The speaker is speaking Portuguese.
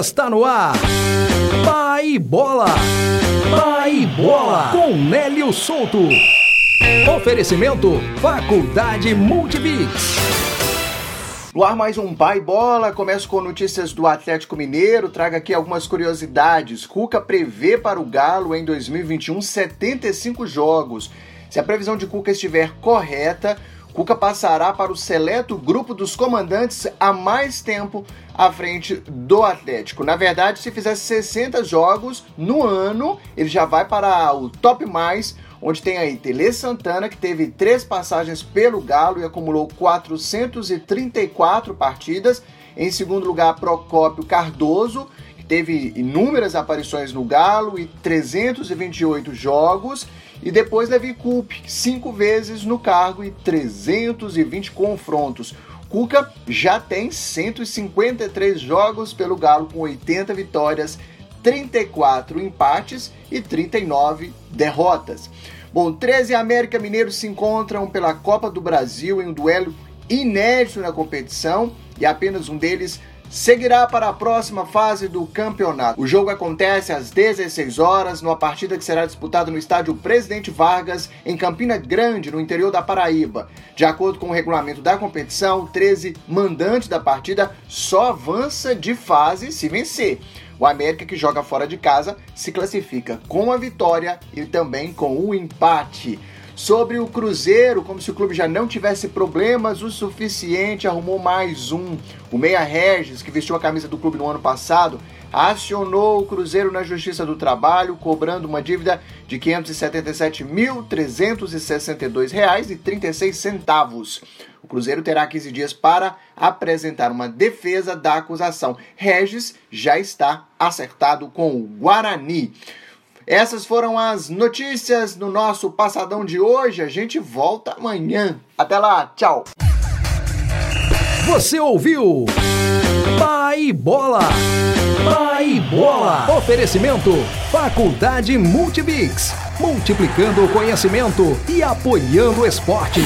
Está no ar. Pai Bola. Pai Bola. Com Nélio Souto. Oferecimento Faculdade Multibix. No ar mais um Pai Bola, começo com notícias do Atlético Mineiro, trago aqui algumas curiosidades. Cuca prevê para o Galo em 2021 75 jogos. Se a previsão de Cuca estiver correta, Cuca passará para o seleto grupo dos comandantes há mais tempo à frente do Atlético. Na verdade, se fizer 60 jogos no ano, ele já vai para o top mais, onde tem aí Tele Santana, que teve três passagens pelo Galo e acumulou 434 partidas. Em segundo lugar, Procópio Cardoso, teve inúmeras aparições no Galo e 328 jogos. E depois Levi Coupe, cinco vezes no cargo e 320 confrontos. Cuca já tem 153 jogos pelo Galo, com 80 vitórias, 34 empates e 39 derrotas. Bom, 13 América Mineiro se encontram pela Copa do Brasil em um duelo inédito na competição e apenas um deles seguirá para a próxima fase do campeonato. O jogo acontece às 16 horas, numa partida que será disputada no estádio Presidente Vargas, em Campina Grande, no interior da Paraíba. De acordo com o regulamento da competição, o 13 mandante da partida só avança de fase se vencer. O América, que joga fora de casa, se classifica com a vitória e também com o empate. Sobre o Cruzeiro, como se o clube já não tivesse problemas o suficiente, arrumou mais um. O Meia Regis, que vestiu a camisa do clube no ano passado, acionou o Cruzeiro na Justiça do Trabalho, cobrando uma dívida de R$ 577.362,36. O Cruzeiro terá 15 dias para apresentar uma defesa da acusação. Regis já está acertado com o Guarani. Essas foram as notícias no nosso Passadão de hoje. A gente volta amanhã. Até lá, tchau. Você ouviu? Pai Bola. Pai Bola. Oferecimento: Faculdade Multibix. Multiplicando o conhecimento e apoiando o esporte.